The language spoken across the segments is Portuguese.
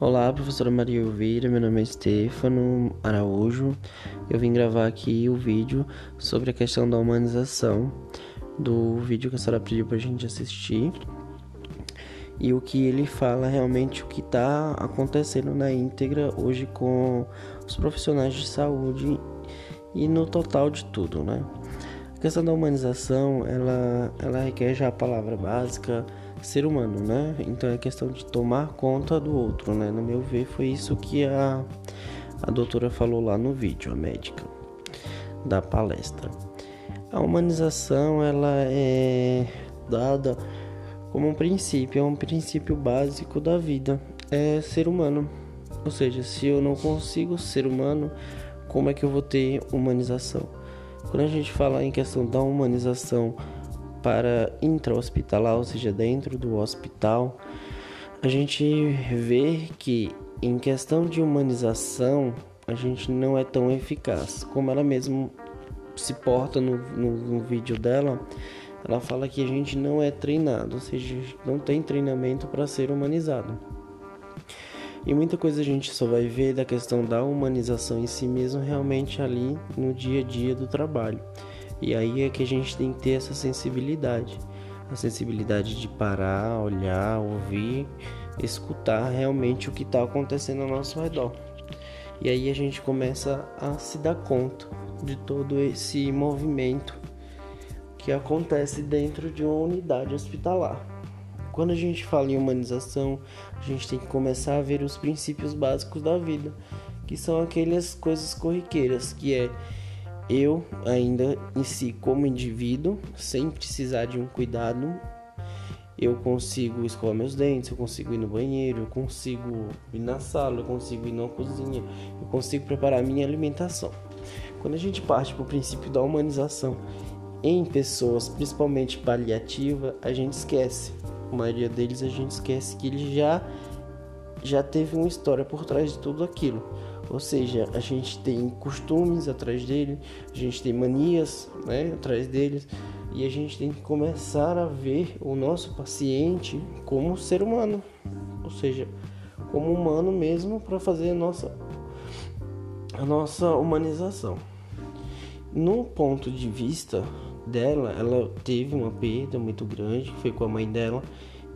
Olá, professora Maria Elvira, meu nome é Stefano Araújo. Eu vim gravar aqui o vídeo sobre a questão da humanização do vídeo que a senhora pediu pra gente assistir e o que ele fala realmente o que está acontecendo na íntegra hoje com os profissionais de saúde e no total de tudo, né? A questão da humanização, ela, ela requer já a palavra básica ser humano, né? Então é questão de tomar conta do outro, né? No meu ver, foi isso que a, a doutora falou lá no vídeo, a médica da palestra. A humanização, ela é dada como um princípio, é um princípio básico da vida, é ser humano. Ou seja, se eu não consigo ser humano, como é que eu vou ter humanização? Quando a gente fala em questão da humanização, para intra-hospitalar, ou seja, dentro do hospital, a gente vê que em questão de humanização a gente não é tão eficaz. Como ela mesma se porta no, no, no vídeo dela, ela fala que a gente não é treinado, ou seja, não tem treinamento para ser humanizado. E muita coisa a gente só vai ver da questão da humanização em si mesmo realmente ali no dia a dia do trabalho. E aí é que a gente tem que ter essa sensibilidade, a sensibilidade de parar, olhar, ouvir, escutar realmente o que está acontecendo ao nosso redor. E aí a gente começa a se dar conta de todo esse movimento que acontece dentro de uma unidade hospitalar. Quando a gente fala em humanização, a gente tem que começar a ver os princípios básicos da vida, que são aquelas coisas corriqueiras, que é eu ainda em si como indivíduo, sem precisar de um cuidado, eu consigo escovar meus dentes, eu consigo ir no banheiro, eu consigo ir na sala, eu consigo ir na cozinha, eu consigo preparar minha alimentação. Quando a gente parte para o princípio da humanização em pessoas, principalmente paliativa, a gente esquece. A maioria deles a gente esquece que ele já já teve uma história por trás de tudo aquilo. Ou seja, a gente tem costumes atrás dele, a gente tem manias né, atrás deles, e a gente tem que começar a ver o nosso paciente como ser humano, ou seja, como humano mesmo para fazer a nossa, a nossa humanização. No ponto de vista dela, ela teve uma perda muito grande, foi com a mãe dela,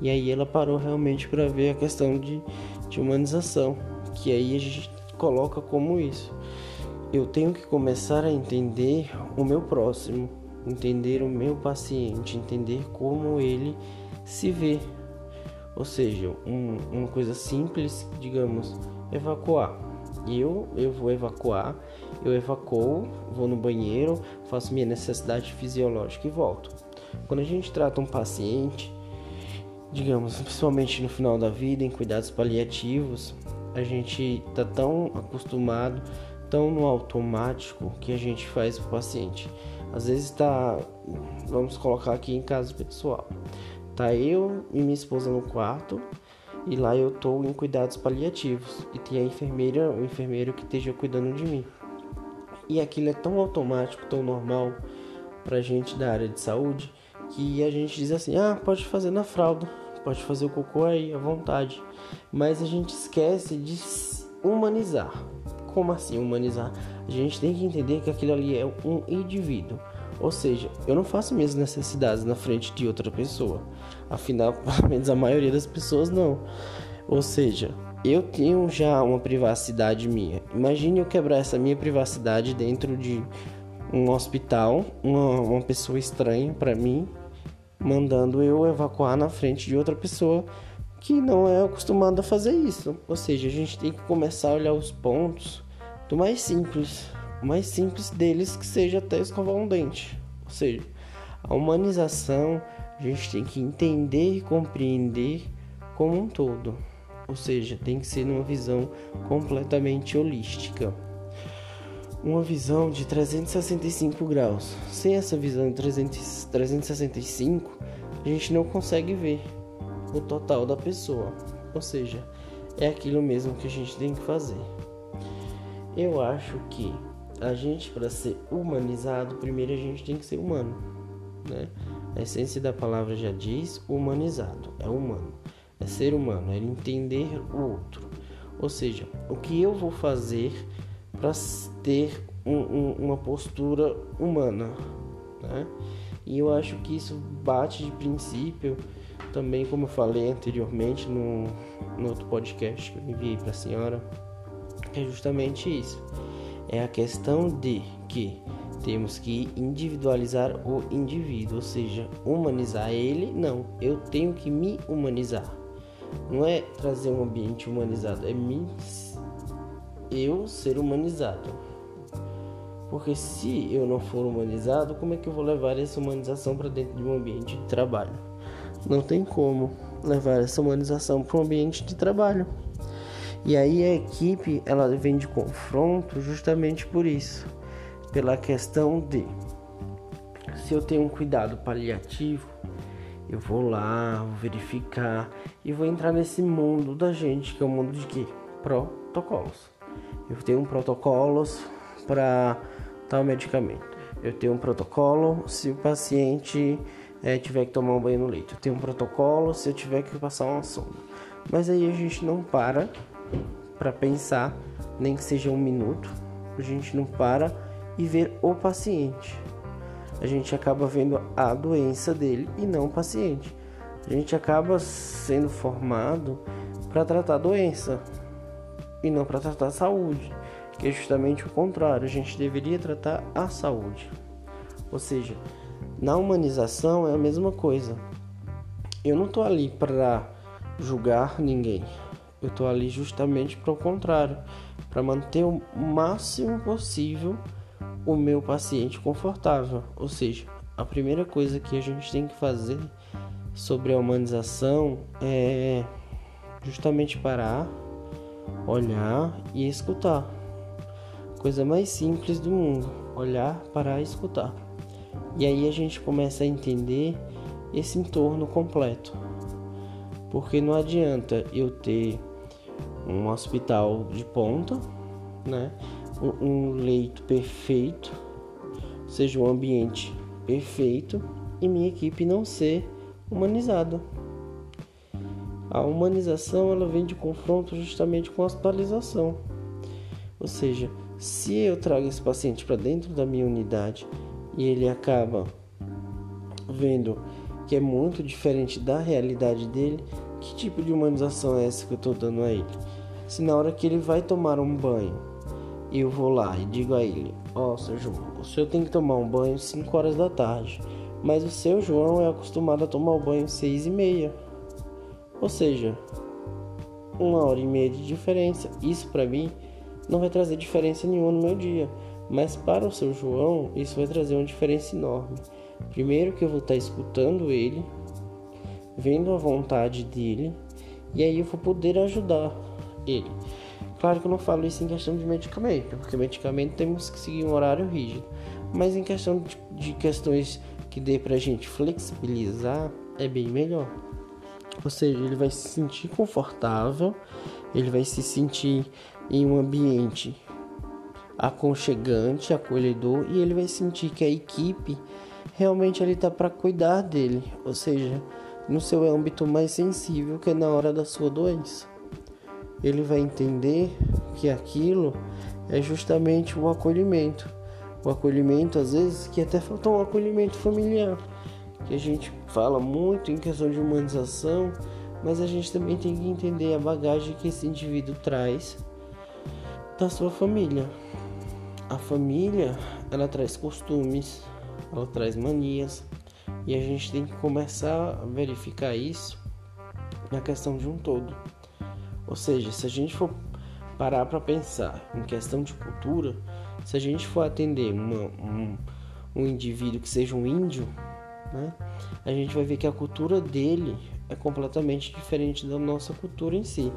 e aí ela parou realmente para ver a questão de, de humanização, que aí a gente coloca como isso. Eu tenho que começar a entender o meu próximo, entender o meu paciente, entender como ele se vê. Ou seja, um, uma coisa simples, digamos, evacuar. Eu, eu vou evacuar, eu evacuo, vou no banheiro, faço minha necessidade fisiológica e volto. Quando a gente trata um paciente, digamos, principalmente no final da vida, em cuidados paliativos, a gente tá tão acostumado, tão no automático que a gente faz o paciente. Às vezes tá, vamos colocar aqui em caso pessoal. Tá eu e minha esposa no quarto e lá eu tô em cuidados paliativos e tem a enfermeira, o enfermeiro que esteja cuidando de mim. E aquilo é tão automático, tão normal pra gente da área de saúde que a gente diz assim: "Ah, pode fazer na fralda" pode fazer o cocô aí à vontade. Mas a gente esquece de humanizar. Como assim humanizar? A gente tem que entender que aquilo ali é um indivíduo. Ou seja, eu não faço minhas necessidades na frente de outra pessoa. Afinal, pelo menos a maioria das pessoas não. Ou seja, eu tenho já uma privacidade minha. Imagine eu quebrar essa minha privacidade dentro de um hospital, uma, uma pessoa estranha para mim, mandando eu evacuar na frente de outra pessoa que não é acostumada a fazer isso. Ou seja, a gente tem que começar a olhar os pontos do mais simples, o mais simples deles que seja até escovar um dente. Ou seja, a humanização a gente tem que entender e compreender como um todo. Ou seja, tem que ser numa visão completamente holística uma visão de 365 graus. Sem essa visão de 300, 365, a gente não consegue ver o total da pessoa. Ou seja, é aquilo mesmo que a gente tem que fazer. Eu acho que a gente, para ser humanizado, primeiro a gente tem que ser humano. Né? A essência da palavra já diz humanizado, é humano, é ser humano, é entender o outro. Ou seja, o que eu vou fazer para ter um, um, uma postura humana, né? E eu acho que isso bate de princípio também, como eu falei anteriormente no, no outro podcast que eu enviei para a senhora, é justamente isso. É a questão de que temos que individualizar o indivíduo, ou seja, humanizar ele. Não, eu tenho que me humanizar. Não é trazer um ambiente humanizado, é me eu ser humanizado. Porque se eu não for humanizado, como é que eu vou levar essa humanização para dentro de um ambiente de trabalho? Não tem como levar essa humanização para um ambiente de trabalho. E aí a equipe ela vem de confronto justamente por isso, pela questão de se eu tenho um cuidado paliativo, eu vou lá, vou verificar e vou entrar nesse mundo da gente, que é o mundo de quê? Protocolos. Eu tenho um protocolos para tal medicamento. Eu tenho um protocolo se o paciente é, tiver que tomar um banho no leito. Eu tenho um protocolo se eu tiver que passar uma sonda. Mas aí a gente não para para pensar, nem que seja um minuto. A gente não para e ver o paciente. A gente acaba vendo a doença dele e não o paciente. A gente acaba sendo formado para tratar a doença e não para tratar a saúde que é justamente o contrário, a gente deveria tratar a saúde. Ou seja, na humanização é a mesma coisa. Eu não estou ali para julgar ninguém. Eu estou ali justamente para o contrário, para manter o máximo possível o meu paciente confortável. Ou seja, a primeira coisa que a gente tem que fazer sobre a humanização é justamente parar, olhar e escutar coisa mais simples do mundo, olhar para escutar. E aí a gente começa a entender esse entorno completo. Porque não adianta eu ter um hospital de ponta, né? Um, leito perfeito, seja um ambiente perfeito e minha equipe não ser humanizada. A humanização ela vem de confronto justamente com a hospitalização. Ou seja, se eu trago esse paciente para dentro da minha unidade e ele acaba vendo que é muito diferente da realidade dele, que tipo de humanização é essa que eu estou dando a ele? Se na hora que ele vai tomar um banho, eu vou lá e digo a ele: Ó, oh, seu João, o senhor tem que tomar um banho 5 horas da tarde, mas o seu João é acostumado a tomar o banho 6 e meia. Ou seja, uma hora e meia de diferença. Isso para mim não vai trazer diferença nenhuma no meu dia. Mas para o seu João, isso vai trazer uma diferença enorme. Primeiro que eu vou estar escutando ele, vendo a vontade dele, e aí eu vou poder ajudar ele. Claro que eu não falo isso em questão de medicamento, porque medicamento temos que seguir um horário rígido. Mas em questão de, de questões que dê pra gente flexibilizar, é bem melhor. Ou seja, ele vai se sentir confortável, ele vai se sentir em um ambiente aconchegante, acolhedor e ele vai sentir que a equipe realmente ele está para cuidar dele, ou seja, no seu âmbito mais sensível que é na hora da sua doença. Ele vai entender que aquilo é justamente o acolhimento. O acolhimento, às vezes, que até falta um acolhimento familiar, que a gente fala muito em questão de humanização, mas a gente também tem que entender a bagagem que esse indivíduo traz da sua família. A família, ela traz costumes, ela traz manias, e a gente tem que começar a verificar isso na questão de um todo. Ou seja, se a gente for parar para pensar em questão de cultura, se a gente for atender uma, um, um indivíduo que seja um índio, né, a gente vai ver que a cultura dele é completamente diferente da nossa cultura em si.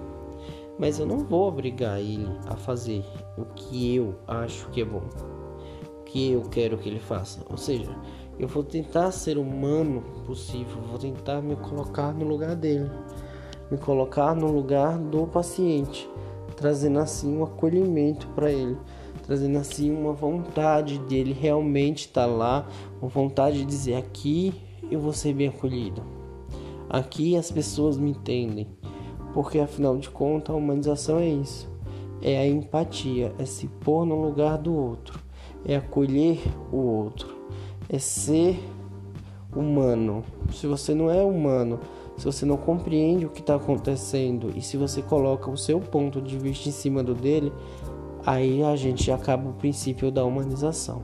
Mas eu não vou obrigar ele a fazer o que eu acho que é bom, o que eu quero que ele faça. Ou seja, eu vou tentar ser humano possível, vou tentar me colocar no lugar dele, me colocar no lugar do paciente, trazendo assim um acolhimento para ele, trazendo assim uma vontade dele realmente estar tá lá, uma vontade de dizer aqui eu vou ser bem acolhido. Aqui as pessoas me entendem. Porque afinal de contas, a humanização é isso. É a empatia, é se pôr no lugar do outro, é acolher o outro, é ser humano. Se você não é humano, se você não compreende o que está acontecendo e se você coloca o seu ponto de vista em cima do dele, aí a gente acaba o princípio da humanização.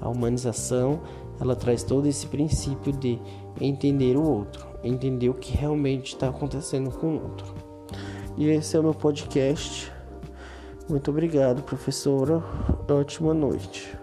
A humanização ela traz todo esse princípio de entender o outro, entender o que realmente está acontecendo com o outro. E esse é o meu podcast. Muito obrigado, professora. Ótima noite.